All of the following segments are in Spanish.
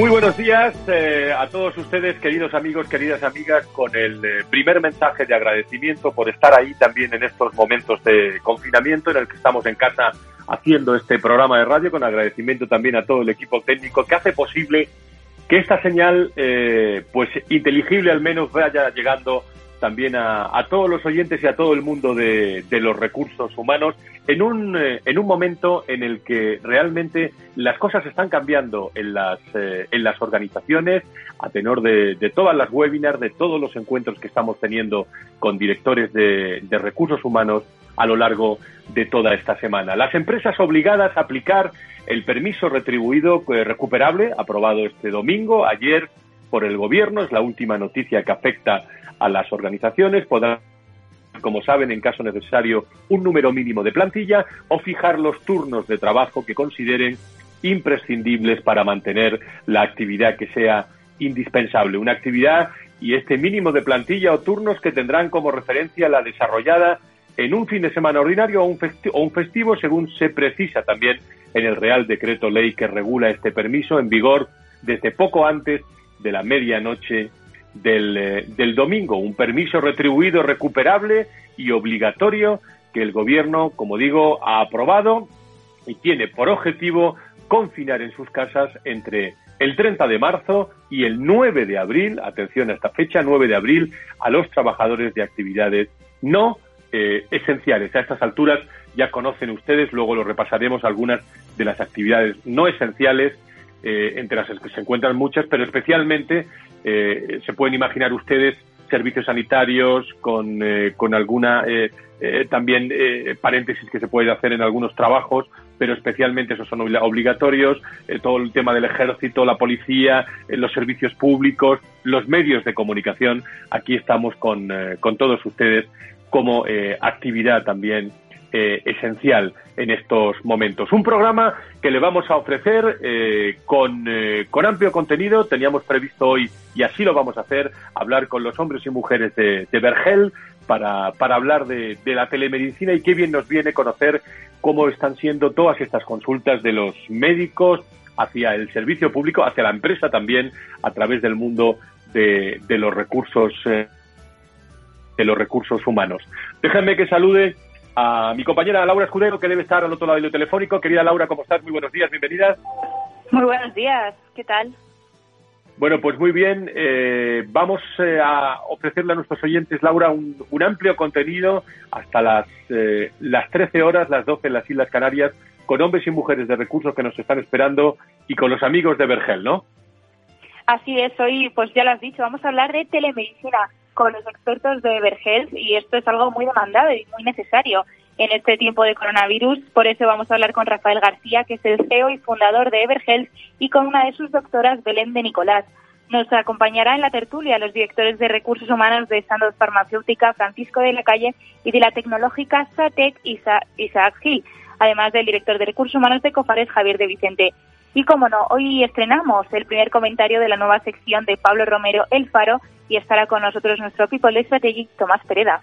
Muy buenos días eh, a todos ustedes, queridos amigos, queridas amigas, con el eh, primer mensaje de agradecimiento por estar ahí también en estos momentos de confinamiento en el que estamos en casa haciendo este programa de radio, con agradecimiento también a todo el equipo técnico que hace posible que esta señal, eh, pues inteligible al menos, vaya llegando también a, todos los oyentes y a todo el mundo de, los recursos humanos en un, eh, en un momento en el que realmente las cosas están cambiando en las, eh, en las organizaciones a tenor de, todas las webinars, de todos los encuentros que estamos teniendo con directores de, de recursos humanos a lo largo de toda esta semana. Las empresas obligadas a aplicar el permiso retribuido eh, recuperable, aprobado este domingo, ayer por el Gobierno, es la última noticia que afecta a las organizaciones, podrán como saben, en caso necesario, un número mínimo de plantilla o fijar los turnos de trabajo que consideren imprescindibles para mantener la actividad que sea indispensable. Una actividad y este mínimo de plantilla o turnos que tendrán como referencia la desarrollada en un fin de semana ordinario o un, festivo, o un festivo, según se precisa también en el Real Decreto Ley que regula este permiso en vigor desde poco antes de la medianoche eh, del, domingo, un permiso retribuido, recuperable y obligatorio que el Gobierno, como digo, ha aprobado y tiene por objetivo confinar en sus casas entre el 30 de marzo y el 9 de abril, atención a esta fecha, 9 de abril, a los trabajadores de actividades no eh, esenciales. A estas alturas ya conocen ustedes, luego lo repasaremos algunas de las actividades no esenciales, eh, entre las que se encuentran muchas, pero especialmente eh, se pueden imaginar ustedes servicios sanitarios con, eh, con alguna eh, también paréntesis que se puede hacer en algunos trabajos, pero especialmente esos son obligatorios, todo el tema del ejército, la policía, los servicios públicos, los medios de comunicación. Aquí estamos con, con todos ustedes como actividad también eh, esencial en estos momentos. Un programa que le vamos a ofrecer eh, con, eh, con, amplio contenido. Teníamos previsto hoy, y así lo vamos a hacer, hablar con los hombres y mujeres de, de Vergel para, para hablar de, de, la telemedicina y qué bien nos viene conocer cómo están siendo todas estas consultas de los médicos hacia el servicio público, hacia la empresa también, a través del mundo de, de los recursos de los recursos humanos. Déjenme que salude a mi compañera Laura Escudero, que debe estar al otro lado del telefónico. Querida Laura, ¿cómo estás? Muy buenos días, bienvenida. Muy buenos días, ¿qué tal? Bueno, pues muy bien. Eh, vamos eh, a ofrecerle a nuestros oyentes, Laura, un, amplio contenido hasta las, eh, las 13 horas, las 12 en las Islas Canarias, con hombres y mujeres de recursos que nos están esperando y con los amigos de Vergel, ¿no? Así es, hoy, pues ya lo has dicho, vamos a hablar de telemedicina con los expertos de Vergel y esto es algo muy demandado y muy necesario en este tiempo de coronavirus. Por eso vamos a hablar con Rafael García, que es el CEO y fundador de Everhealth, y con una de sus doctoras, Belén de Nicolás. Nos acompañará en la tertulia los directores de recursos humanos de Sandoz Farmacéutica, Francisco de la Calle, y de la tecnológica SATEC, Isaac Gil, además del director de recursos humanos de Cofares, Javier de Vicente. Y como no, hoy estrenamos el primer comentario de la nueva sección de Pablo Romero, El Faro, y estará con nosotros nuestro People Strategy, Tomás Pereda.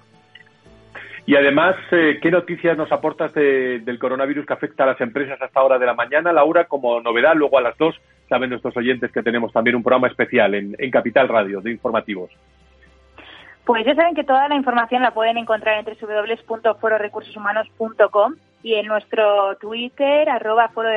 Y además, eh, ¿qué noticias nos aportas del coronavirus que afecta a las empresas hasta hora de la mañana? Laura, como novedad, luego a las dos, saben nuestros oyentes que tenemos también un programa especial en, en Capital Radio de informativos. Pues ya saben que toda la información la pueden encontrar en www.fororecursoshumanos.com y en nuestro Twitter, arroba foro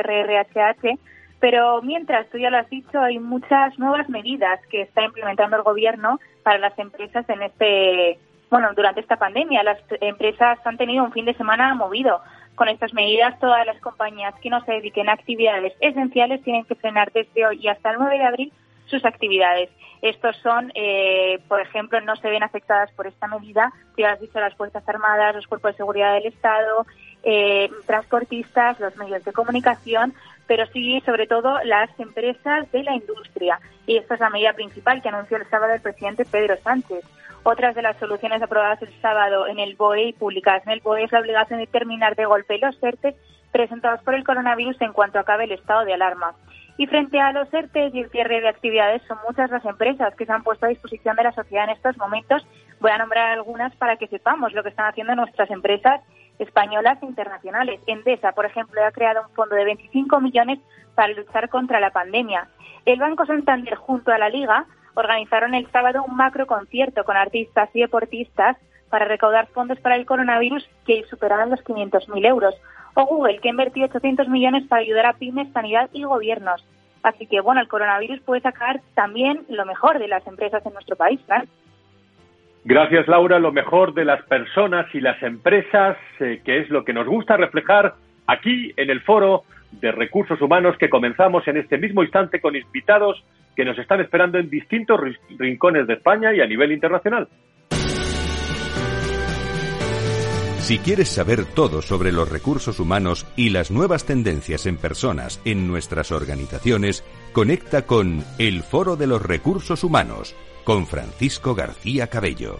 Pero mientras, tú ya lo has dicho, hay muchas nuevas medidas que está implementando el gobierno para las empresas en este, bueno, durante esta pandemia. Las empresas han tenido un fin de semana movido. Con estas medidas, todas las compañías que no se dediquen a actividades esenciales tienen que frenar desde hoy y hasta el 9 de abril sus actividades. Estos son, eh, por ejemplo, no se ven afectadas por esta medida, ya has dicho, las Fuerzas Armadas, los cuerpos de seguridad del Estado, eh, transportistas, los medios de comunicación, pero sí, sobre todo, las empresas de la industria. Y esta es la medida principal que anunció el sábado el presidente Pedro Sánchez. Otras de las soluciones aprobadas el sábado en el BOE y publicadas en el BOE es la obligación de terminar de golpe los ERTE presentados por el coronavirus en cuanto acabe el estado de alarma. Y frente a los ERTE y el cierre de actividades, son muchas las empresas que se han puesto a disposición de la sociedad en estos momentos. Voy a nombrar algunas para que sepamos lo que están haciendo nuestras empresas españolas e internacionales. Endesa, por ejemplo, ha creado un fondo de 25 millones para luchar contra la pandemia. El Banco Santander, junto a la Liga, organizaron el sábado un macro concierto con artistas y deportistas para recaudar fondos para el coronavirus que superaron los 500.000 euros. O Google, que invertido 800 millones para ayudar a pymes, sanidad y gobiernos. Así que, bueno, el coronavirus puede sacar también lo mejor de las empresas en nuestro país, ¿verdad? Gracias, Laura. Lo mejor de las personas y las empresas, eh, que es lo que nos gusta reflejar aquí en el foro de recursos humanos que comenzamos en este mismo instante con invitados que nos están esperando en distintos rincones de España y a nivel internacional. Si quieres saber todo sobre los recursos humanos y las nuevas tendencias en personas en nuestras organizaciones, conecta con El Foro de los Recursos Humanos con Francisco García Cabello.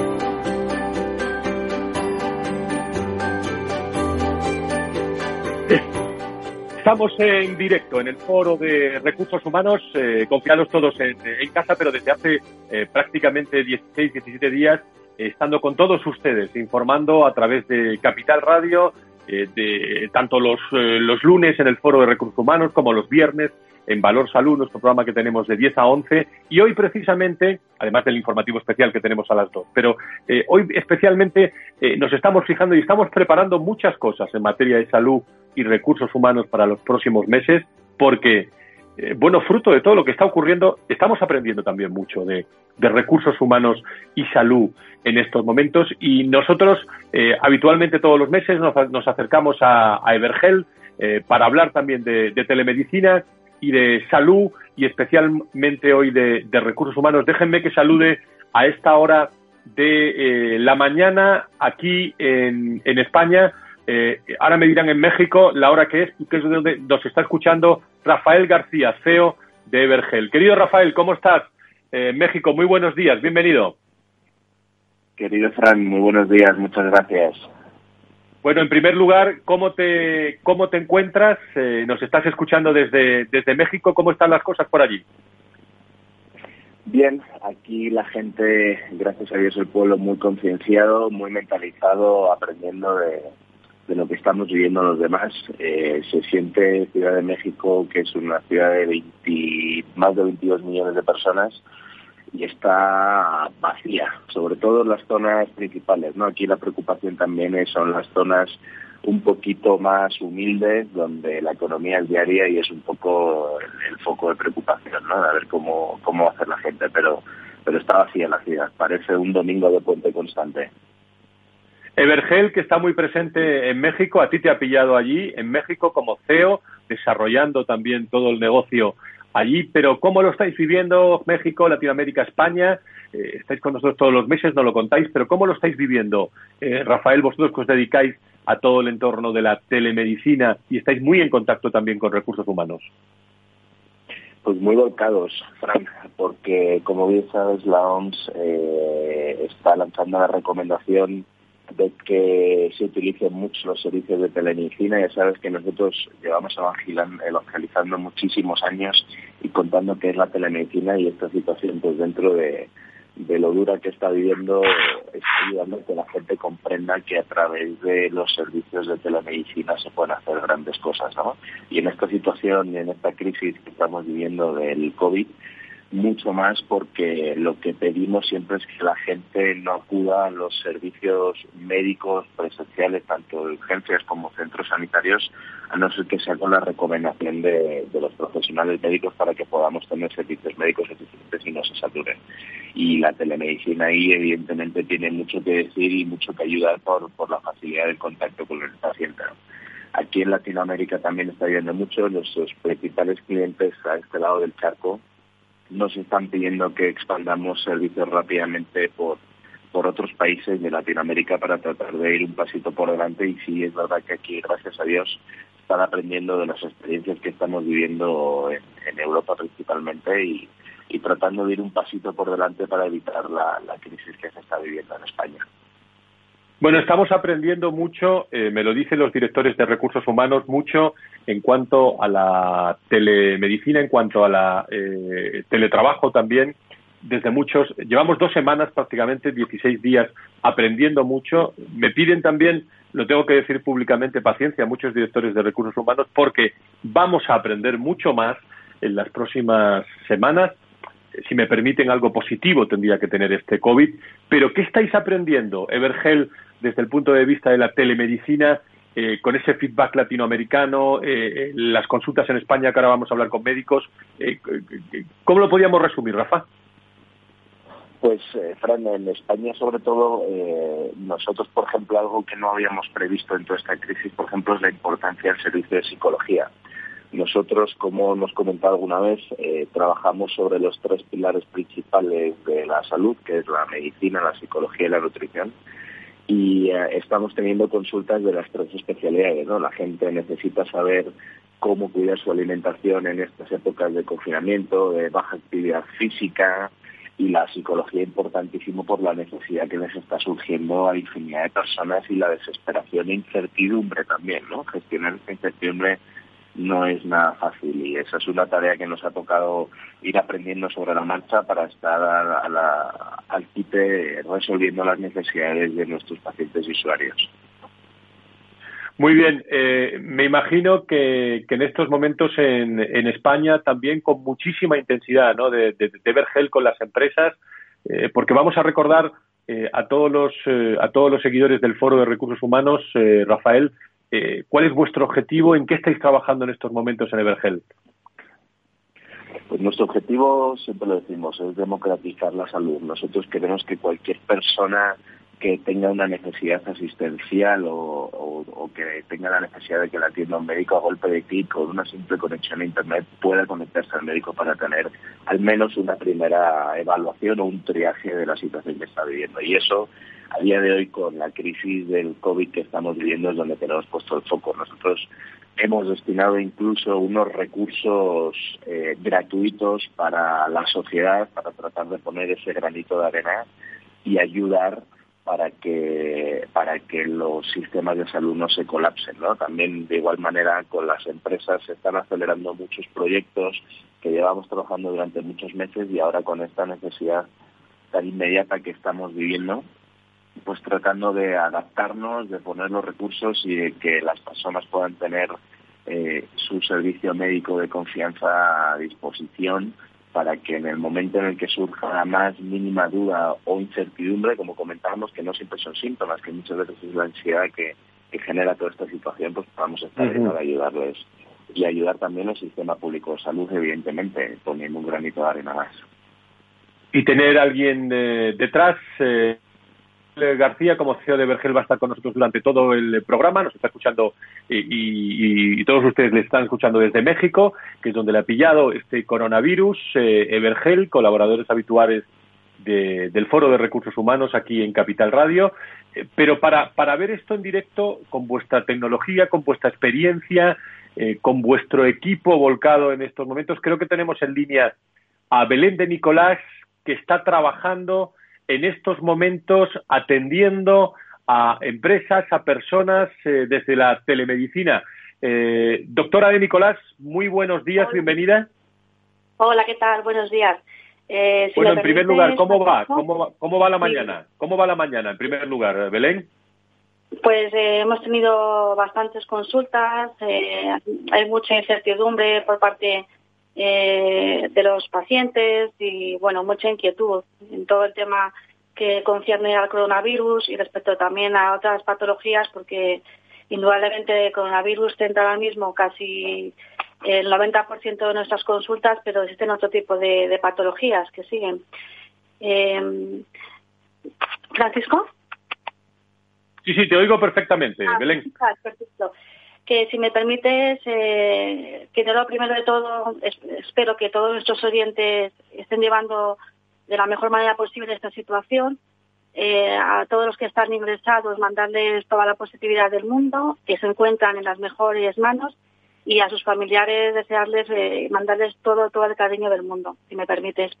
Estamos en directo en el foro de recursos humanos, eh, confiados todos en, casa, pero desde hace eh, prácticamente 16, 17 días, estando con todos ustedes, informando a través de Capital Radio, eh, de tanto los, los lunes en el foro de recursos humanos como los viernes en Valor Salud, nuestro programa que tenemos de 10 a 11, y hoy precisamente, además del informativo especial que tenemos a las 2, pero eh, hoy especialmente eh, nos estamos fijando y estamos preparando muchas cosas en materia de salud y recursos humanos para los próximos meses, porque, eh, bueno, fruto de todo lo que está ocurriendo, estamos aprendiendo también mucho de, recursos humanos y salud en estos momentos, y nosotros habitualmente todos los meses nos, acercamos a, Evergel, para hablar también de, de, telemedicina y de salud y especialmente hoy de, recursos humanos. Déjenme que salude a esta hora de eh, la mañana aquí en, en España. Eh, ahora me dirán en México la hora que es, que es donde nos está escuchando Rafael García, CEO de Evergel. Querido Rafael, ¿cómo estás? Eh, México, muy buenos días, bienvenido. Querido Fran, muy buenos días, muchas gracias. Bueno, en primer lugar, ¿cómo te, cómo te encuentras? Eh, nos estás escuchando desde, desde México. ¿Cómo están las cosas por allí? Bien, aquí la gente, gracias a Dios, el pueblo muy concienciado, muy mentalizado, aprendiendo de, lo que estamos viviendo los demás. Eh, se siente Ciudad de México, que es una ciudad de 20, más de 22 millones de personas, y está vacía, sobre todo en las zonas principales. ¿no? Aquí la preocupación también es, son las zonas un poquito más humildes, donde la economía es diaria y es un poco el, foco de preocupación, ¿no? a ver cómo, cómo va a hacer la gente, pero, pero está vacía la ciudad, parece un domingo de puente constante. Evergel, que está muy presente en México, a ti te ha pillado allí, en México como CEO, desarrollando también todo el negocio allí, pero ¿cómo lo estáis viviendo México, Latinoamérica, España? Eh, estáis con nosotros todos los meses, no lo contáis, pero ¿cómo lo estáis viviendo, eh, Rafael, vosotros que os dedicáis a todo el entorno de la telemedicina y estáis muy en contacto también con recursos humanos. Pues muy volcados, Frank, porque como bien sabes, la OMS eh, está lanzando la recomendación de que se utilicen mucho los servicios de telemedicina. Ya sabes que nosotros llevamos evangelizando muchísimos años y contando qué es la telemedicina y esta situación pues dentro de, de lo dura que está viviendo está ayudando a que la gente comprenda que a través de los servicios de telemedicina se pueden hacer grandes cosas, ¿no? Y en esta situación, en esta crisis que estamos viviendo del COVID, mucho más porque lo que pedimos siempre es que la gente no acuda a los servicios médicos presenciales, tanto de urgencias como centros sanitarios, a no ser que sea con la recomendación de, los profesionales médicos para que podamos tener servicios médicos eficientes y no se saturen. Y la telemedicina ahí evidentemente tiene mucho que decir y mucho que ayudar por, por la facilidad del contacto con el paciente. Aquí en Latinoamérica también está viendo mucho. Nuestros principales clientes a este lado del charco nos están pidiendo que expandamos servicios rápidamente por, por otros países de Latinoamérica para tratar de ir un pasito por delante y sí es verdad que aquí, gracias a Dios, están aprendiendo de las experiencias que estamos viviendo en, Europa principalmente y, y, tratando de ir un pasito por delante para evitar la crisis que se está viviendo en España. Bueno, estamos aprendiendo mucho, eh, me lo dicen los directores de recursos humanos, mucho en cuanto a la telemedicina, en cuanto a la eh, teletrabajo también. Desde muchos, llevamos dos semanas prácticamente, 16 días aprendiendo mucho. Me piden también, lo tengo que decir públicamente, paciencia a muchos directores de recursos humanos porque vamos a aprender mucho más en las próximas semanas si me permiten, algo positivo tendría que tener este COVID. Pero, ¿qué estáis aprendiendo, Evergel, desde el punto de vista de la telemedicina, eh, con ese feedback latinoamericano, eh, eh, las consultas en España, que ahora vamos a hablar con médicos? ¿Cómo lo podríamos resumir, Rafa? Pues, Fran, en España sobre todo, nosotros, por ejemplo, algo que no habíamos previsto en toda esta crisis, por ejemplo, es la importancia del servicio de psicología. Nosotros, como hemos comentado alguna vez, eh, trabajamos sobre los tres pilares principales de la salud, que es la medicina, la psicología y la nutrición. Y eh, estamos teniendo consultas de las tres especialidades. ¿no? La gente necesita saber cómo cuidar su alimentación en estas épocas de confinamiento, de baja actividad física, y la psicología importantísimo por la necesidad que les está surgiendo a infinidad de personas y la desesperación e incertidumbre también, ¿no? Gestionar esta incertidumbre no es nada fácil y esa es una tarea que nos ha tocado ir aprendiendo sobre la marcha para estar a, la, al quite resolviendo las necesidades de nuestros pacientes y usuarios. Muy bien, eh, me imagino que, en estos momentos en, España también con muchísima intensidad ¿no? de, ver gel con las empresas, eh, porque vamos a recordar eh, a todos los a todos los seguidores del Foro de Recursos Humanos, Rafael, eh, ¿cuál es vuestro objetivo? ¿En qué estáis trabajando en estos momentos en Evergel? Pues nuestro objetivo, siempre lo decimos, es democratizar la salud. Nosotros queremos que cualquier persona que tenga una necesidad asistencial o, que tenga la necesidad de que la atienda un médico a golpe de clic con una simple conexión a Internet pueda conectarse al médico para tener al menos una primera evaluación o un triaje de la situación que está viviendo. Y eso, a día de hoy, con la crisis del COVID que estamos viviendo, es donde tenemos puesto el foco. Nosotros hemos destinado incluso unos recursos eh, gratuitos para la sociedad, para tratar de poner ese granito de arena y ayudar para que para que los sistemas de salud no se colapsen también de igual manera con las empresas se están acelerando muchos proyectos que llevamos trabajando durante muchos meses y ahora con esta necesidad tan inmediata que estamos viviendo pues tratando de adaptarnos de poner los recursos y de que las personas puedan tener eh, su servicio médico de confianza a disposición para que en el momento en el que surja la más mínima duda o incertidumbre, como comentábamos, que no siempre son síntomas, que muchas veces es la ansiedad que, genera toda esta situación, pues podamos estar ahí para ayudarles y ayudar también al sistema público de salud, evidentemente, poniendo un granito de arena más. Y tener alguien eh, detrás. Eh García, como CEO de Vergel, va a estar con nosotros durante todo el programa, nos está escuchando y, todos ustedes le están escuchando desde México, que es donde le ha pillado este coronavirus. Eh, Evergel, colaboradores habituales del Foro de Recursos Humanos aquí en Capital Radio. Eh, pero para, para ver esto en directo, con vuestra tecnología, con vuestra experiencia, eh, con vuestro equipo volcado en estos momentos, creo que tenemos en línea a Belén de Nicolás, que está trabajando en estos momentos atendiendo a empresas, a personas eh, desde la telemedicina. doctora de Nicolás, muy buenos días, bienvenida. Hola, ¿qué tal? Buenos días. Eh, bueno, en primer lugar, ¿cómo va? ¿Cómo va, cómo va la mañana? ¿Cómo va la mañana, en primer lugar, Belén? Pues eh, hemos tenido bastantes consultas, eh, hay mucha incertidumbre por parte de los pacientes y, bueno, mucha inquietud en todo el tema que concierne al coronavirus y respecto también a otras patologías, porque indudablemente el coronavirus centra ahora mismo casi el 90% de nuestras consultas, pero existen otro tipo de, patologías que siguen. Eh, Francisco. Sí, sí, te oigo perfectamente, ah, Belén. perfecto. Que si me permites, eh, que lo primero de todo, espero que todos nuestros oyentes estén llevando de la mejor manera posible esta situación. Eh, a todos los que están ingresados, mandarles toda la positividad del mundo, que se encuentran en las mejores manos y a sus familiares desearles, eh, mandarles todo, todo el cariño del mundo, si me permites.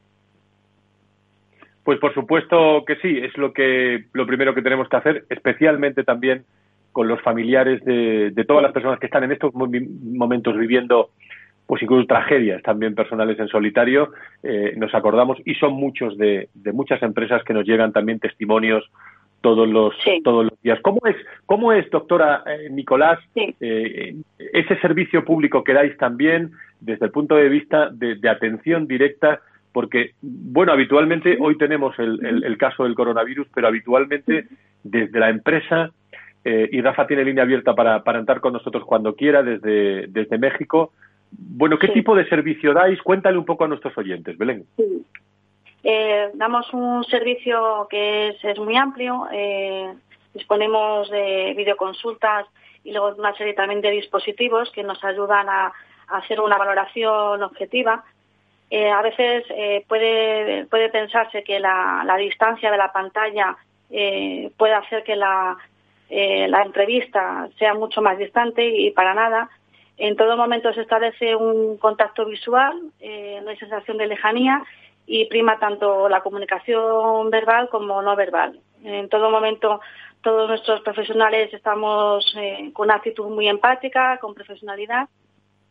Pues por supuesto que sí, es lo que lo primero que tenemos que hacer, especialmente también con los familiares de, todas las personas que están en estos momentos viviendo pues incluso tragedias también personales en solitario, eh, nos acordamos y son muchos de, de muchas empresas que nos llegan también testimonios todos los todos los días. ¿Cómo es, cómo es doctora eh, Nicolás, eh, ese servicio público que dais también desde el punto de vista de, atención directa? Porque, bueno, habitualmente hoy tenemos el, caso del coronavirus, pero habitualmente desde la empresa, eh, y Rafa tiene línea abierta para, para entrar con nosotros cuando quiera desde, desde México. Bueno, ¿qué tipo de servicio dais? Cuéntale un poco a nuestros oyentes, Belén. Eh, damos un servicio que es, muy amplio, eh, disponemos de videoconsultas y luego una serie también de dispositivos que nos ayudan a, hacer una valoración objetiva. Eh, a veces puede, puede pensarse que la, distancia de la pantalla puede hacer que la, la entrevista sea mucho más distante y para nada. En todo momento se establece un contacto visual, no hay sensación de lejanía y prima tanto la comunicación verbal como no verbal. En todo momento todos nuestros profesionales estamos eh, con una actitud muy empática, con profesionalidad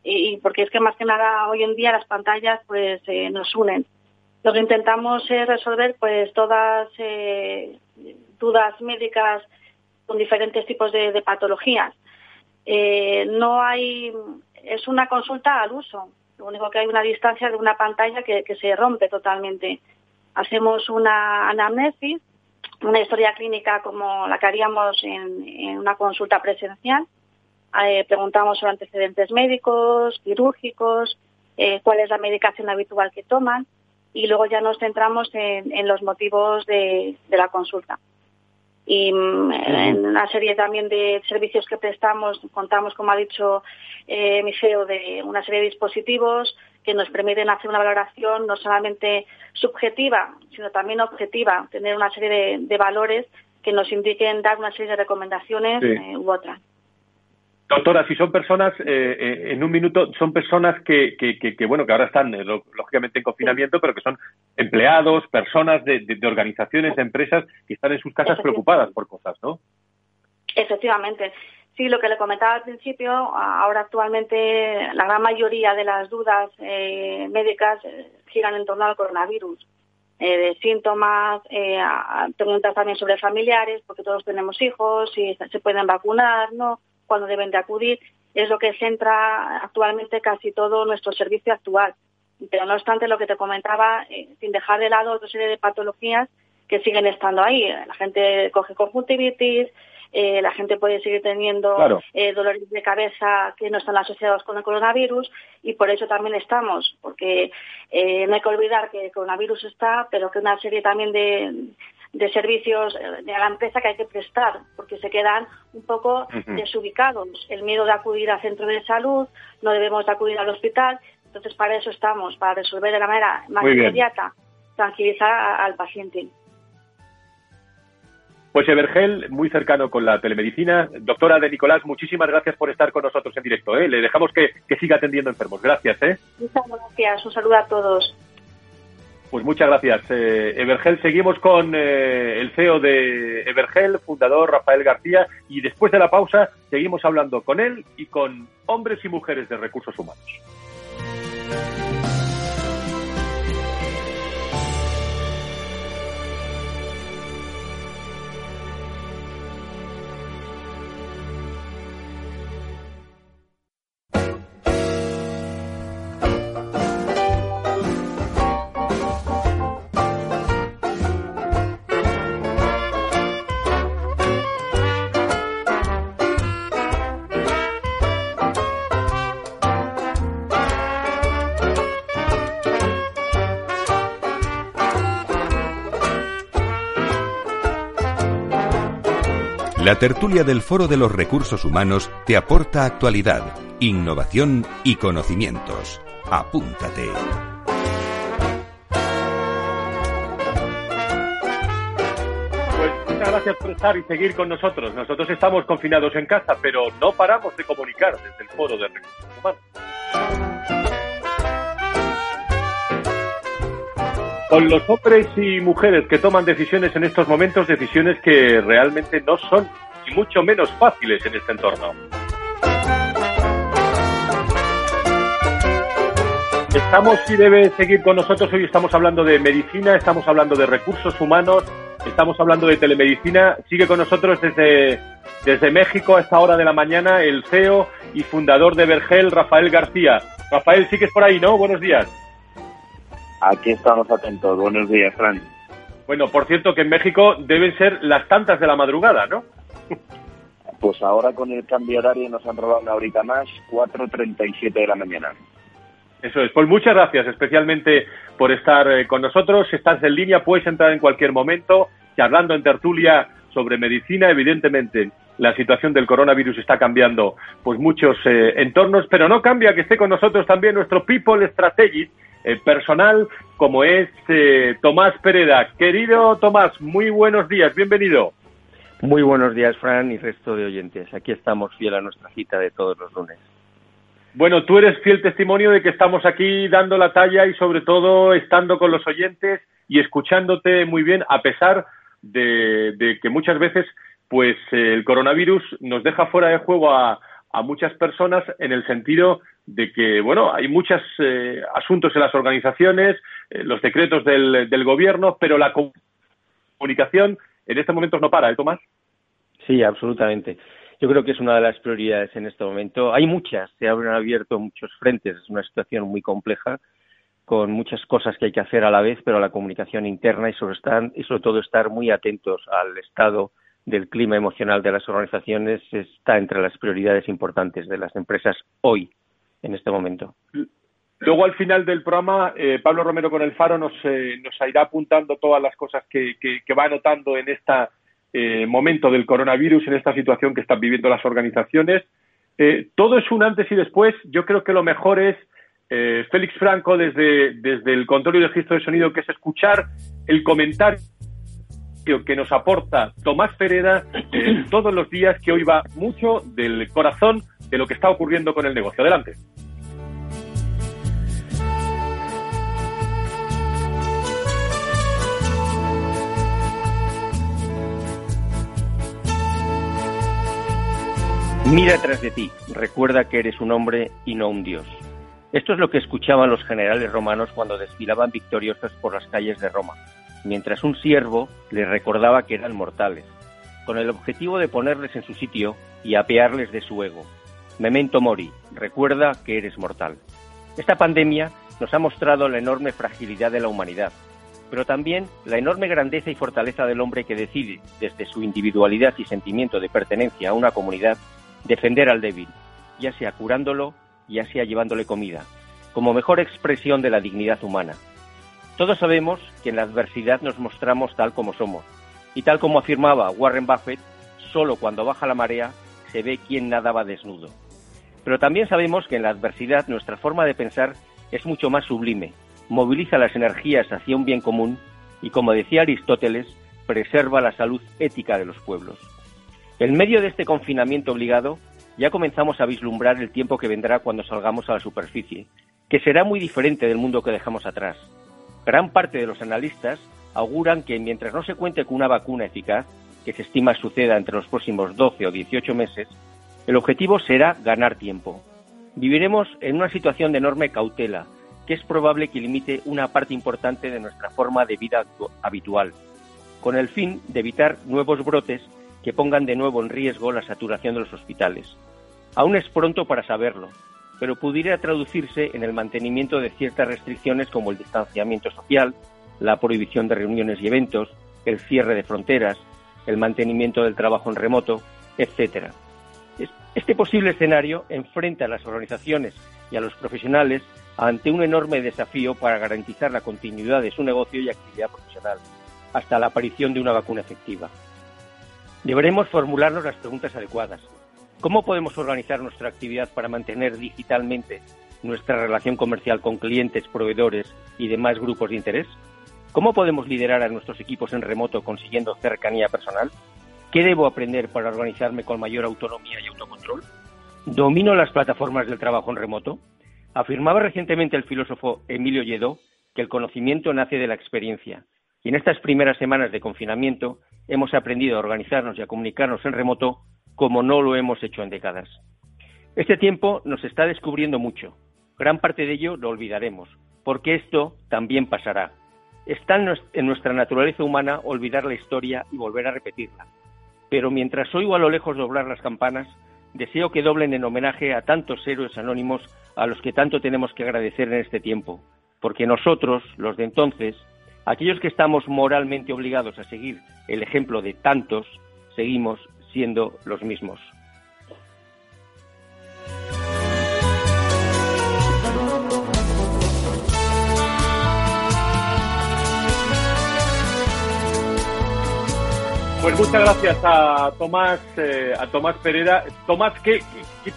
y, porque es que más que nada hoy en día las pantallas pues eh, nos unen. Lo que intentamos es resolver pues todas eh, dudas médicas con diferentes tipos de, patologías. no hay es una consulta al uso. Lo único que hay una distancia de una pantalla que, se rompe totalmente. Hacemos una anamnesis, una historia clínica como la que haríamos en, una consulta presencial. Eh, preguntamos sobre antecedentes médicos, quirúrgicos, eh, cuál es la medicación habitual que toman y luego ya nos centramos en, los motivos de la consulta y mm, en una serie también de servicios que prestamos contamos, como ha dicho eh, mi CEO, de una serie de dispositivos que nos permiten hacer una valoración no solamente subjetiva, sino también objetiva, tener una serie de, valores que nos indiquen dar una serie de recomendaciones eh, u otras. Doctora, si son personas, eh, eh, en un minuto, son personas que, que, bueno, que ahora están eh, lógicamente en confinamiento, pero que son empleados, personas de, organizaciones, de empresas que están en sus casas preocupadas por cosas, ¿no? Efectivamente. Sí, lo que le comentaba al principio, ahora actualmente la gran mayoría de las dudas médicas giran en torno al coronavirus. de síntomas, preguntas también sobre familiares, porque todos tenemos hijos, si se pueden vacunar, ¿no? Cuando deben de acudir, es lo que centra actualmente casi todo nuestro servicio actual. Pero no obstante, lo que te comentaba, eh, sin dejar de lado otra serie de patologías que siguen estando ahí. La gente coge conjuntivitis, eh, la gente puede seguir teniendo eh, dolores de cabeza que no están asociados con el coronavirus y por eso también estamos, porque no hay que olvidar que el coronavirus está, pero que una serie también de, de servicios eh, de la empresa que hay que prestar, porque se quedan un poco desubicados. El miedo de acudir al centro de salud, no debemos de acudir al hospital. Entonces, para eso estamos, para resolver de la manera más inmediata tranquilizar al paciente. Pues Evergel, muy cercano con la telemedicina. Doctora de Nicolás, muchísimas gracias por estar con nosotros en directo. ¿eh? Le dejamos que, siga atendiendo enfermos. Gracias. ¿eh? Muchas gracias. Un saludo a todos. Pues muchas gracias. Eh, Evergel, seguimos con eh, el CEO de Evergel, fundador Rafael García, y después de la pausa seguimos hablando con él y con hombres y mujeres de recursos humanos. La tertulia del Foro de los Recursos Humanos te aporta actualidad, innovación y conocimientos. Apúntate. Pues muchas gracias por estar y seguir con nosotros. Nosotros estamos confinados en casa, pero no paramos de comunicar desde el Foro de Recursos Humanos. Con los hombres y mujeres que toman decisiones en estos momentos, decisiones que realmente no son ni mucho menos fáciles en este entorno. Estamos y debe seguir con nosotros. Hoy estamos hablando de medicina, estamos hablando de recursos humanos, estamos hablando de telemedicina. Sigue con nosotros desde, desde México a esta hora de la mañana el CEO y fundador de Vergel, Rafael García. Rafael, sigues por ahí, ¿no? Buenos días. Aquí estamos atentos. Buenos días, Fran. Bueno, por cierto que en México deben ser las tantas de la madrugada, ¿no? Pues ahora con el cambio horario nos han robado una horita más, 4.37 de la mañana. Eso es. Pues muchas gracias especialmente por estar eh, con nosotros. Si estás en línea, puedes entrar en cualquier momento, charlando en tertulia sobre medicina. Evidentemente, la situación del coronavirus está cambiando pues muchos eh, entornos, pero no cambia que esté con nosotros también nuestro People Strategy, eh, personal como es eh, Tomás Pereda. Querido Tomás, muy buenos días, bienvenido. Muy buenos días, Fran y resto de oyentes. Aquí estamos fiel a nuestra cita de todos los lunes. Bueno, tú eres fiel testimonio de que estamos aquí dando la talla y sobre todo estando con los oyentes y escuchándote muy bien, a pesar de, que muchas veces pues el coronavirus nos deja fuera de juego a, a muchas personas en el sentido de que, bueno, hay muchos eh, asuntos en las organizaciones, eh, los decretos del, del, gobierno, pero la comunicación en este momento no para, ¿eh, Tomás? Sí, absolutamente. Yo creo que es una de las prioridades en este momento. Hay muchas, se han abierto muchos frentes, es una situación muy compleja, con muchas cosas que hay que hacer a la vez, pero la comunicación interna y sobre todo estar muy atentos al estado del clima emocional de las organizaciones está entre las prioridades importantes de las empresas hoy, en este momento. Luego al final del programa, eh, Pablo Romero con el Faro nos, eh, nos irá apuntando todas las cosas que, que, va anotando en este momento del coronavirus, en esta situación que están viviendo las organizaciones. todo es un antes y después. Yo creo que lo mejor es Félix Franco desde, desde el control y registro de sonido, que es escuchar el comentario que nos aporta Tomás Pereda todos los días, que hoy va mucho del corazón de lo que está ocurriendo con el negocio. Adelante. Mira tras de ti, recuerda que eres un hombre y no un dios. Esto es lo que escuchaban los generales romanos cuando desfilaban victoriosos por las calles de Roma mientras un siervo les recordaba que eran mortales, con el objetivo de ponerles en su sitio y apearles de su ego. Memento mori, recuerda que eres mortal. Esta pandemia nos ha mostrado la enorme fragilidad de la humanidad, pero también la enorme grandeza y fortaleza del hombre que decide, desde su individualidad y sentimiento de pertenencia a una comunidad, defender al débil, ya sea curándolo, ya sea llevándole comida, como mejor expresión de la dignidad humana. Todos sabemos que en la adversidad nos mostramos tal como somos. Y tal como afirmaba Warren Buffett, solo cuando baja la marea se ve quién nadaba desnudo. Pero también sabemos que en la adversidad nuestra forma de pensar es mucho más sublime moviliza las energías hacia un bien común y, como decía Aristóteles, preserva la salud ética de los pueblos. En medio de este confinamiento obligado, ya comenzamos a vislumbrar el tiempo que vendrá cuando salgamos a la superficie, que será muy diferente del mundo que dejamos atrás. Gran parte de los analistas auguran que mientras no se cuente con una vacuna eficaz, que se estima suceda entre los próximos 12 o 18 meses, el objetivo será ganar tiempo. Viviremos en una situación de enorme cautela, que es probable que limite una parte importante de nuestra forma de vida habitual, con el fin de evitar nuevos brotes que pongan de nuevo en riesgo la saturación de los hospitales. Aún es pronto para saberlo, pero pudiera traducirse en el mantenimiento de ciertas restricciones como el distanciamiento social, la prohibición de reuniones y eventos, el cierre de fronteras, el mantenimiento del trabajo en remoto, etc. Este posible escenario enfrenta a las organizaciones y a los profesionales ante un enorme desafío para garantizar la continuidad de su negocio y actividad profesional, hasta la aparición de una vacuna efectiva. Deberemos formularnos las preguntas adecuadas. ¿Cómo podemos organizar nuestra actividad para mantener digitalmente nuestra relación comercial con clientes, proveedores y demás grupos de interés? ¿Cómo podemos liderar a nuestros equipos en remoto consiguiendo cercanía personal? ¿Qué debo aprender para organizarme con mayor autonomía y autocontrol? ¿Domino las plataformas del trabajo en remoto? Afirmaba recientemente el filósofo Emilio Lledó que el conocimiento nace de la experiencia. Y en estas primeras semanas de confinamiento hemos aprendido a organizarnos y a comunicarnos en remoto como no lo hemos hecho en décadas. Este tiempo nos está descubriendo mucho. Gran parte de ello lo olvidaremos, porque esto también pasará. Está en nuestra naturaleza humana olvidar la historia y volver a repetirla. Pero mientras oigo a lo lejos doblar las campanas, deseo que doblen en homenaje a tantos héroes anónimos a los que tanto tenemos que agradecer en este tiempo, porque nosotros, los de entonces, aquellos que estamos moralmente obligados a seguir el ejemplo de tantos, seguimos siendo los mismos. Pues muchas gracias a Tomás, eh, a Tomás Pereira. Tomás, ¿qué,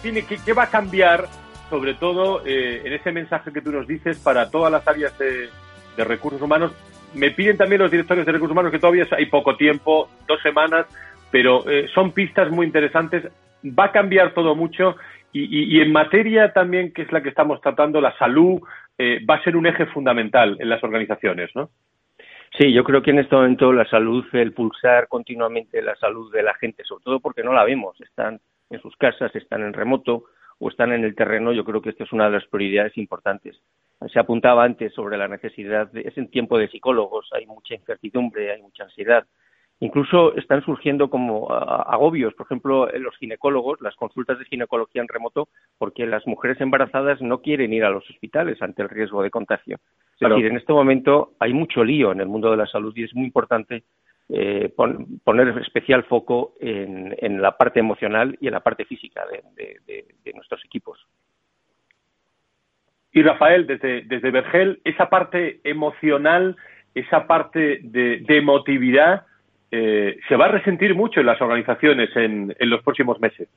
tiene, qué, va a cambiar, sobre todo eh, en ese mensaje que tú nos dices para todas las áreas de, recursos humanos? Me piden también los directores de recursos humanos que todavía hay poco tiempo, dos semanas, pero eh, son pistas muy interesantes. Va a cambiar todo mucho y, en materia también, que es la que estamos tratando, la salud, va a ser un eje fundamental en las organizaciones, ¿no? Sí, yo creo que en este momento la salud, el pulsar continuamente la salud de la gente, sobre todo porque no la vemos, están en sus casas, están en remoto o están en el terreno, yo creo que esto es una de las prioridades importantes. Se apuntaba antes sobre la necesidad, de, es en tiempo de psicólogos, hay mucha incertidumbre, hay mucha ansiedad, Incluso están surgiendo como agobios, por ejemplo, los ginecólogos, las consultas de ginecología en remoto, porque las mujeres embarazadas no quieren ir a los hospitales ante el riesgo de contagio. Es decir, en este momento hay mucho lío en el mundo de la salud y es muy importante eh, poner especial foco en, la parte emocional y en la parte física de, nuestros equipos. Y Rafael, desde, desde Vergel, esa parte emocional, esa parte de emotividad, eh, se va a resentir mucho en las organizaciones en, los próximos meses.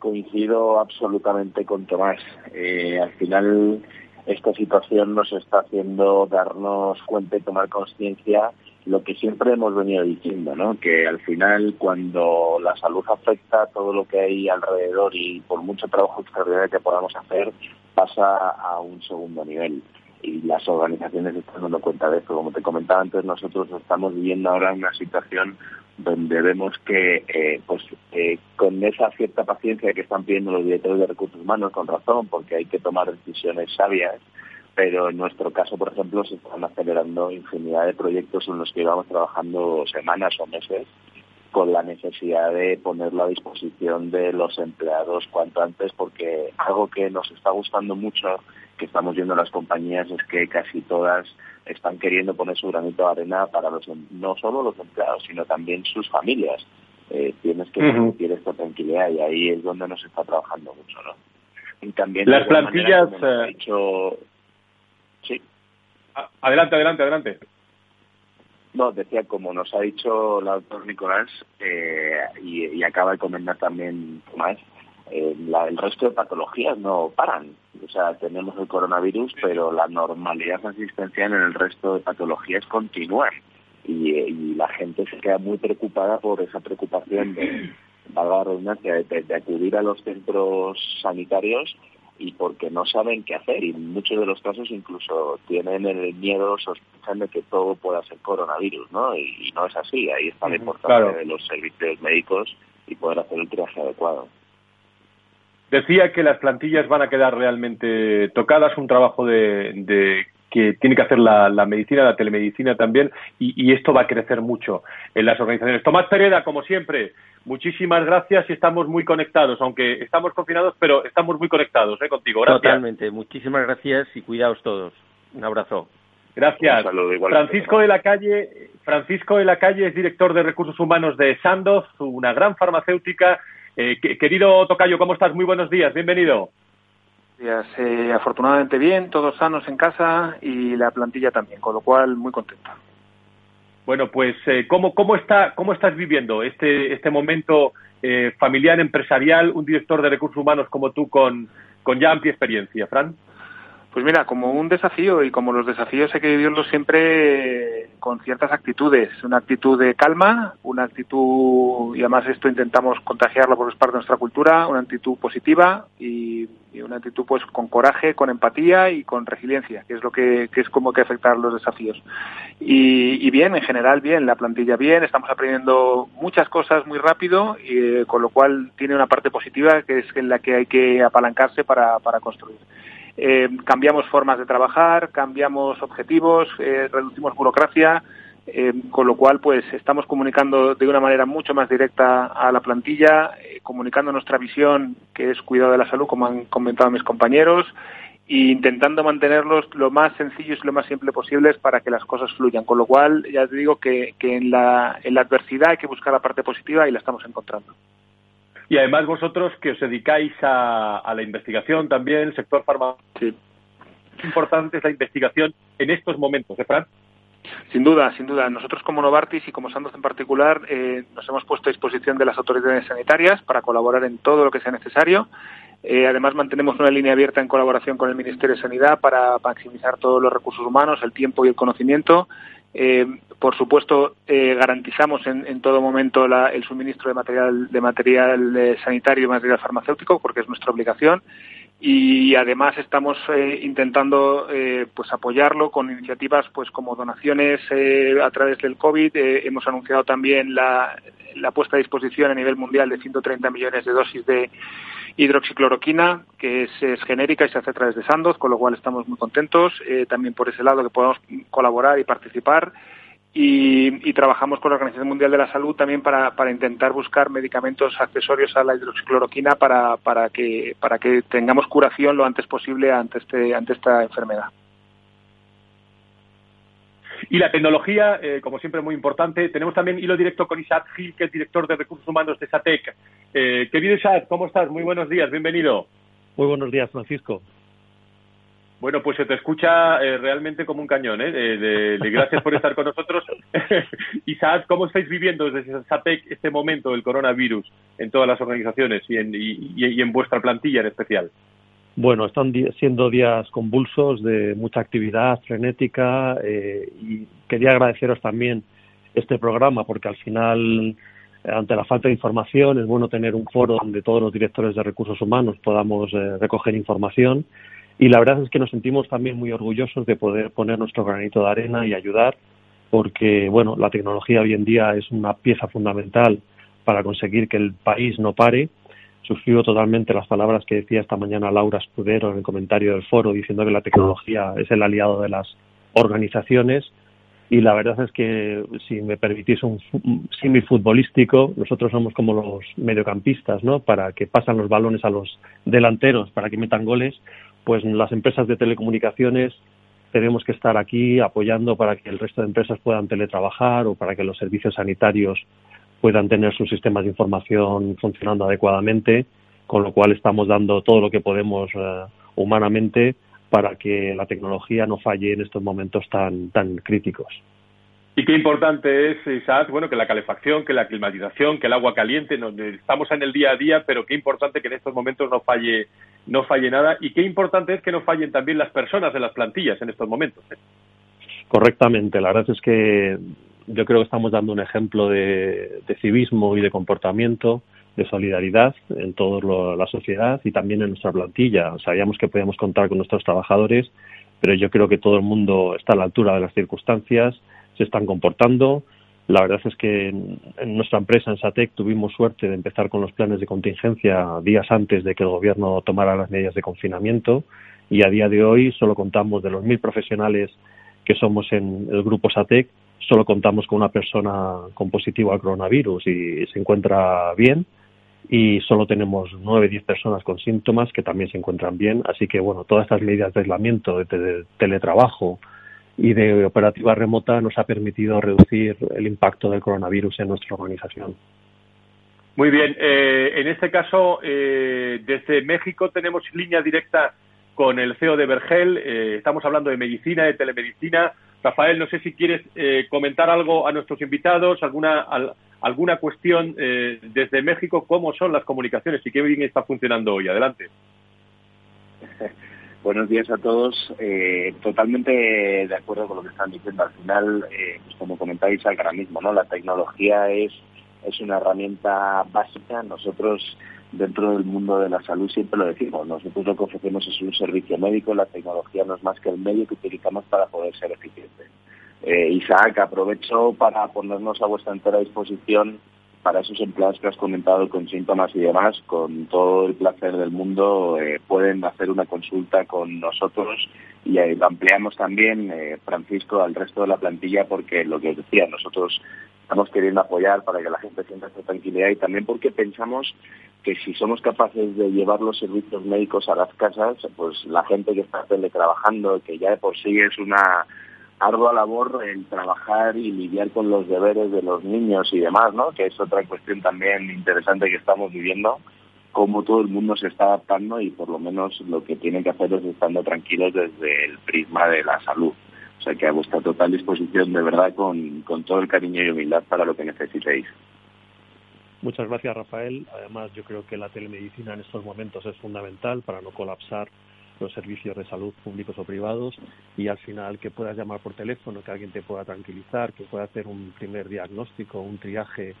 Coincido absolutamente con Tomás. Eh, al final, esta situación nos está haciendo darnos cuenta y tomar conciencia lo que siempre hemos venido diciendo, ¿no? Que al final, cuando la salud afecta, todo lo que hay alrededor y por mucho trabajo extraordinario que podamos hacer, pasa a un segundo nivel y las organizaciones están dando cuenta de esto. Como te comentaba antes, nosotros estamos viviendo ahora una situación donde vemos que, eh, pues, eh, con esa cierta paciencia que están pidiendo los directores de recursos humanos, con razón, porque hay que tomar decisiones sabias, pero en nuestro caso, por ejemplo, se están acelerando infinidad de proyectos en los que íbamos trabajando semanas o meses con la necesidad de ponerlo a disposición de los empleados cuanto antes, porque algo que nos está gustando mucho, que estamos viendo en las compañías, es que casi todas están queriendo poner su granito de arena para los, em, no solo los empleados, sino también sus familias. Eh, tienes que permitir esta tranquilidad y ahí es donde nos está trabajando mucho, ¿no? Y también las plantillas. Eh, sí. Adelante, adelante, adelante. No, decía, como nos ha dicho el doctor Nicolás, eh, y, acaba de comentar también Tomás, el resto de patologías no paran. O sea, tenemos el coronavirus, pero la normalidad asistencial en el resto de patologías continúa. Y, la gente se queda muy preocupada por esa preocupación de, valga la redundancia, de, acudir a los centros sanitarios y porque no saben qué hacer y en muchos de los casos incluso tienen el miedo, sospechan de que todo pueda ser coronavirus, ¿no? Y, no es así, ahí está la importancia de los servicios médicos y poder hacer el triaje adecuado. Decía que las plantillas van a quedar realmente tocadas, un trabajo de, que tiene que hacer la, medicina, la telemedicina también, y, esto va a crecer mucho en las organizaciones. Tomás Pereda, como siempre, muchísimas gracias y estamos muy conectados, aunque estamos confinados, pero estamos muy conectados ¿eh? contigo. Gracias. Totalmente, muchísimas gracias y cuidaos todos. Un abrazo. Gracias. Francisco de la Calle, Francisco de la Calle es director de recursos humanos de Sandoz, una gran farmacéutica eh, querido Tocayo, ¿cómo estás? Muy buenos días, bienvenido. Días. Eh, afortunadamente bien, todos sanos en casa y la plantilla también, con lo cual muy contenta. Bueno, pues eh, ¿cómo, cómo, está, ¿cómo estás viviendo este, este momento familiar, empresarial, un director de recursos humanos como tú con, con ya amplia experiencia, Fran? Pues mira, como un desafío y como los desafíos hay que vivirlos siempre con ciertas actitudes. Una actitud de calma, una actitud, y además esto intentamos contagiarlo porque es parte de nuestra cultura, una actitud positiva y, una actitud pues con coraje, con empatía y con resiliencia, que es lo que, es como que afectar los desafíos. Y, bien, en general bien, la plantilla bien, estamos aprendiendo muchas cosas muy rápido, y, eh, con lo cual tiene una parte positiva que es en la que hay que apalancarse para construir. Eh, cambiamos formas de trabajar, cambiamos objetivos, eh, reducimos burocracia, eh, con lo cual pues estamos comunicando de una manera mucho más directa a la plantilla, comunicando nuestra visión que es cuidado de la salud, como han comentado mis compañeros, e intentando mantenerlos lo más sencillos y lo más simple posibles para que las cosas fluyan. Con lo cual, ya te digo que, en, la, en la adversidad hay que buscar la parte positiva y la estamos encontrando. Y además vosotros que os dedicáis a, la investigación también, el sector farmacéutico. Sí. Importante es la investigación en estos momentos, ¿eh, Fran? Sin duda, sin duda. Nosotros como Novartis y como Sandoz en particular eh, nos hemos puesto a disposición de las autoridades sanitarias para colaborar en todo lo que sea necesario. Eh, además, mantenemos una línea abierta en colaboración con el Ministerio de Sanidad para maximizar todos los recursos humanos, el tiempo y el conocimiento eh, por supuesto, eh, garantizamos en, todo momento el suministro de material, de material eh, sanitario y material farmacéutico, porque es nuestra obligación. Y además estamos intentando pues apoyarlo con iniciativas pues como donaciones a través del COVID. hemos anunciado también la, la puesta a disposición a nivel mundial de 130 millones de dosis de hidroxicloroquina, que es, genérica y se hace a través de Sandoz, con lo cual estamos muy contentos. Eh, también por ese lado que podemos colaborar y participar. Y, trabajamos con la Organización Mundial de la Salud también para, intentar buscar medicamentos accesorios a la hidroxicloroquina para, para, que, para que tengamos curación lo antes posible ante, este, ante esta enfermedad. Y la tecnología, eh, como siempre, muy importante. Tenemos también hilo directo con Isaac Gil, que es director de recursos humanos de SATEC. Eh, querido Isaac, ¿cómo estás? Muy buenos días, bienvenido. Muy buenos días, Francisco. Bueno, pues se te escucha eh, realmente como un cañón, ¿eh? De, gracias por estar con nosotros. Isaac, ¿cómo estáis viviendo desde SATEC este momento del coronavirus en todas las organizaciones y en, y en vuestra plantilla en especial? Bueno, están siendo días convulsos de mucha actividad frenética eh, y quería agradeceros también este programa porque al final, ante la falta de información, es bueno tener un foro donde todos los directores de recursos humanos podamos eh, recoger información. Y la verdad es que nos sentimos también muy orgullosos de poder poner nuestro granito de arena y ayudar porque, bueno, la tecnología hoy en día es una pieza fundamental para conseguir que el país no pare suscribo totalmente las palabras que decía esta mañana Laura Escudero en el comentario del foro, diciendo que la tecnología es el aliado de las organizaciones. Y la verdad es que, si me permitís un símil futbolístico, nosotros somos como los mediocampistas, ¿no? Para que pasan los balones a los delanteros, para que metan goles, pues las empresas de telecomunicaciones tenemos que estar aquí apoyando para que el resto de empresas puedan teletrabajar o para que los servicios sanitarios puedan tener sus sistemas de información funcionando adecuadamente, con lo cual estamos dando todo lo que podemos eh, humanamente para que la tecnología no falle en estos momentos tan, tan críticos. Y qué importante es, Isaac, bueno, que la calefacción, que la climatización, que el agua caliente, estamos en el día a día, pero qué importante que en estos momentos no falle, no falle nada y qué importante es que no fallen también las personas de las plantillas en estos momentos. ¿eh? Correctamente, la verdad es que yo creo que estamos dando un ejemplo de, civismo y de comportamiento, de solidaridad en toda la sociedad y también en nuestra plantilla. Sabíamos que podíamos contar con nuestros trabajadores, pero yo creo que todo el mundo está a la altura de las circunstancias se están comportando. La verdad es que en, nuestra empresa, en SATEC, tuvimos suerte de empezar con los planes de contingencia días antes de que el gobierno tomara las medidas de confinamiento y a día de hoy solo contamos de los mil profesionales que somos en el grupo SATEC, solo contamos con una persona con positivo al coronavirus y se encuentra bien y solo tenemos nueve, diez personas con síntomas que también se encuentran bien. Así que, bueno, todas estas medidas de aislamiento, de teletrabajo, y de operativa remota nos ha permitido reducir el impacto del coronavirus en nuestra organización. Muy bien. Eh, en este caso, eh, desde México tenemos línea directa con el CEO de Vergel. Eh, estamos hablando de medicina, de telemedicina. Rafael, no sé si quieres comentar algo a nuestros invitados, alguna, alguna cuestión desde México, cómo son las comunicaciones y qué bien está funcionando hoy. Adelante. Buenos días a todos. Eh, totalmente de acuerdo con lo que están diciendo. Al final, eh, pues como comentáis ahora mismo, ¿no? La tecnología es, es una herramienta básica. Nosotros, dentro del mundo de la salud, siempre lo decimos. Nosotros lo que ofrecemos es un servicio médico. La tecnología no es más que el medio que utilizamos para poder ser eficientes. Eh, Isaac, aprovecho para ponernos a vuestra entera disposición para esos empleados que has comentado con síntomas y demás, con todo el placer del mundo, eh, pueden hacer una consulta con nosotros y eh, ampliamos también, eh, Francisco, al resto de la plantilla porque lo que os decía, nosotros estamos queriendo apoyar para que la gente sienta esta tranquilidad y también porque pensamos que si somos capaces de llevar los servicios médicos a las casas, pues la gente que está teletrabajando, que ya de por sí es una ardua labor en trabajar y lidiar con los deberes de los niños y demás, ¿no? Que es otra cuestión también interesante que estamos viviendo, cómo todo el mundo se está adaptando y por lo menos lo que tienen que hacer es estando tranquilos desde el prisma de la salud. O sea que a vuestra total disposición, de verdad, con, con todo el cariño y humildad para lo que necesitéis. Muchas gracias, Rafael. Además, yo creo que la telemedicina en estos momentos es fundamental para no colapsar los servicios de salud públicos o privados y al final que puedas llamar por teléfono, que alguien te pueda tranquilizar, que pueda hacer un primer diagnóstico, un triaje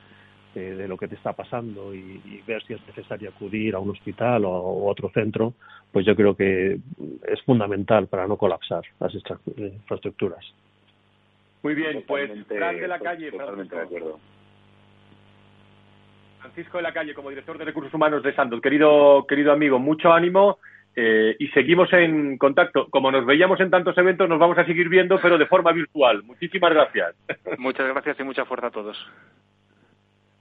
de lo que te está pasando y, ver si es necesario acudir a un hospital o, a otro centro, pues yo creo que es fundamental para no colapsar las infraestructuras. Muy bien, pues Fran de la calle, Francisco. Francisco de la calle, como director de recursos humanos de Santos, querido querido amigo, mucho ánimo eh, y seguimos en contacto. Como nos veíamos en tantos eventos, nos vamos a seguir viendo, pero de forma virtual. Muchísimas gracias. Muchas gracias y mucha fuerza a todos.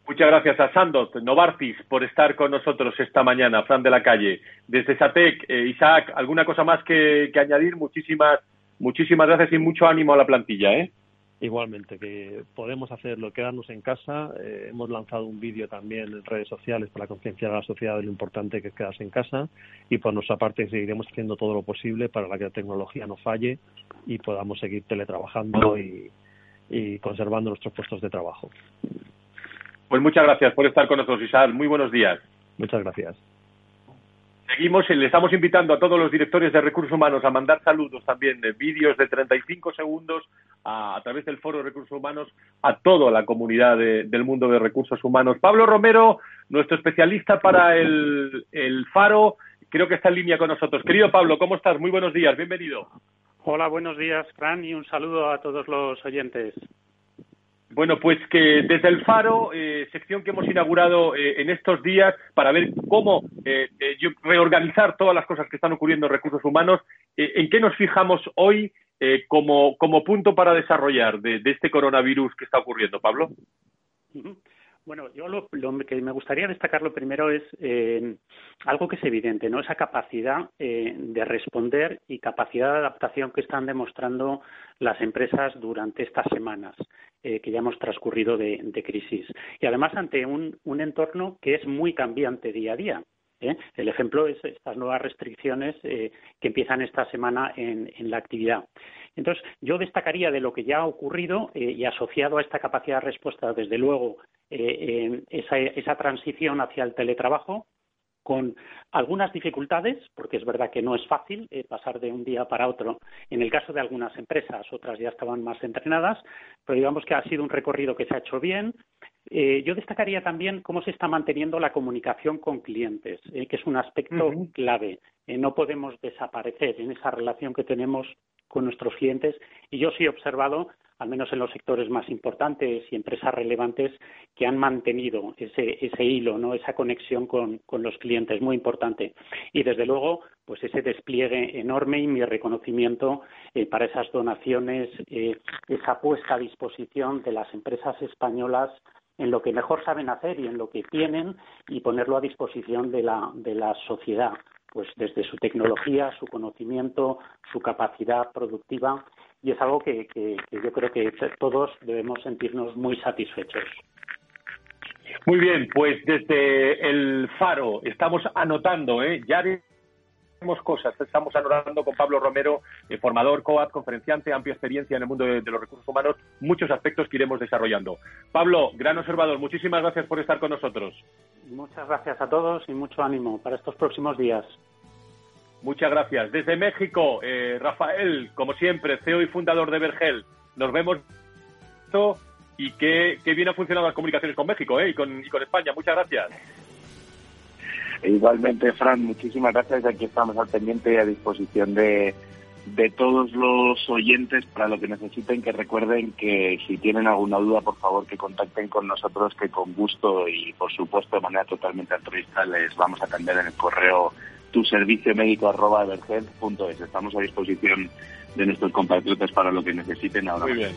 Muchas gracias a Sandot Novartis por estar con nosotros esta mañana, Fran de la Calle. Desde SATEC, eh, Isaac, ¿alguna cosa más que, añadir? Muchísimas, muchísimas gracias y mucho ánimo a la plantilla. ¿eh? igualmente que podemos hacerlo, quedarnos en casa. Eh, hemos lanzado un vídeo también en redes sociales para concienciar a la sociedad de lo importante que es quedarse en casa y por nuestra parte seguiremos haciendo todo lo posible para que la tecnología no falle y podamos seguir teletrabajando y conservando nuestros puestos de trabajo. Pues muchas gracias por estar con nosotros, Isabel. Muy buenos días. Muchas gracias. Seguimos, le estamos invitando a todos los directores de recursos humanos a mandar saludos también de vídeos de 35 segundos a, través del Foro de Recursos Humanos a toda la comunidad del mundo de recursos humanos. Pablo Romero, nuestro especialista para el, el Faro, creo que está en línea con nosotros. Querido Pablo, ¿cómo estás? Muy buenos días, bienvenido. Hola, buenos días, Fran, y un saludo a todos los oyentes. Bueno, pues que desde el Faro, eh, sección que hemos inaugurado eh, en estos días para ver cómo eh, reorganizar todas las cosas que están ocurriendo en recursos humanos, ¿en qué nos fijamos hoy como, como punto para desarrollar de, este coronavirus que está ocurriendo, Pablo? Bueno, yo lo, que me gustaría destacar lo primero es eh, algo que es evidente, ¿no? Esa capacidad eh, de responder y capacidad de adaptación que están demostrando las empresas durante estas semanas eh, que ya hemos transcurrido de, crisis. Y además ante un entorno que es muy cambiante día a día. ¿Eh? El ejemplo es estas nuevas restricciones eh, que empiezan esta semana en, la actividad. Entonces, yo destacaría de lo que ya ha ocurrido eh, y asociado a esta capacidad de respuesta, desde luego, esa, esa transición hacia el teletrabajo, con algunas dificultades, porque es verdad que no es fácil pasar de un día para otro. En el caso de algunas empresas, otras ya estaban más entrenadas, pero digamos que ha sido un recorrido que se ha hecho bien, eh, yo destacaría también cómo se está manteniendo la comunicación con clientes, eh, que es un aspecto clave. Eh, no podemos desaparecer en esa relación que tenemos con nuestros clientes y yo sí he observado, al menos en los sectores más importantes y empresas relevantes, que han mantenido ese, ese hilo, ¿no? esa conexión con, con los clientes, muy importante. Y desde luego, pues ese despliegue enorme y mi reconocimiento para esas donaciones, esa puesta a disposición de las empresas españolas en lo que mejor saben hacer y en lo que tienen y ponerlo a disposición de la, de la sociedad, pues desde su tecnología, su conocimiento, su capacidad productiva y es algo que, que, yo creo que todos debemos sentirnos muy satisfechos. Muy bien, pues desde el Faro estamos anotando, ¿eh? ya cosas. Estamos hablando con Pablo Romero, eh, formador, COAD, conferenciante, amplia experiencia en el mundo de, los recursos humanos, muchos aspectos que iremos desarrollando. Pablo, gran observador, muchísimas gracias por estar con nosotros. Muchas gracias a todos y mucho ánimo para estos próximos días. Muchas gracias. Desde México, eh, Rafael, como siempre, CEO y fundador de Vergel. Nos vemos y qué, bien han funcionado las comunicaciones con México eh, y, con, y con España. Muchas gracias. Igualmente, Fran, muchísimas gracias. Aquí estamos al pendiente y a disposición de, de todos los oyentes para lo que necesiten, que recuerden que si tienen alguna duda, por favor, que contacten con nosotros, que con gusto y, por supuesto, de manera totalmente altruista les vamos a atender en el correo tu servicio médico arroba Estamos a disposición de nuestros compatriotas para lo que necesiten ahora. Muy bien.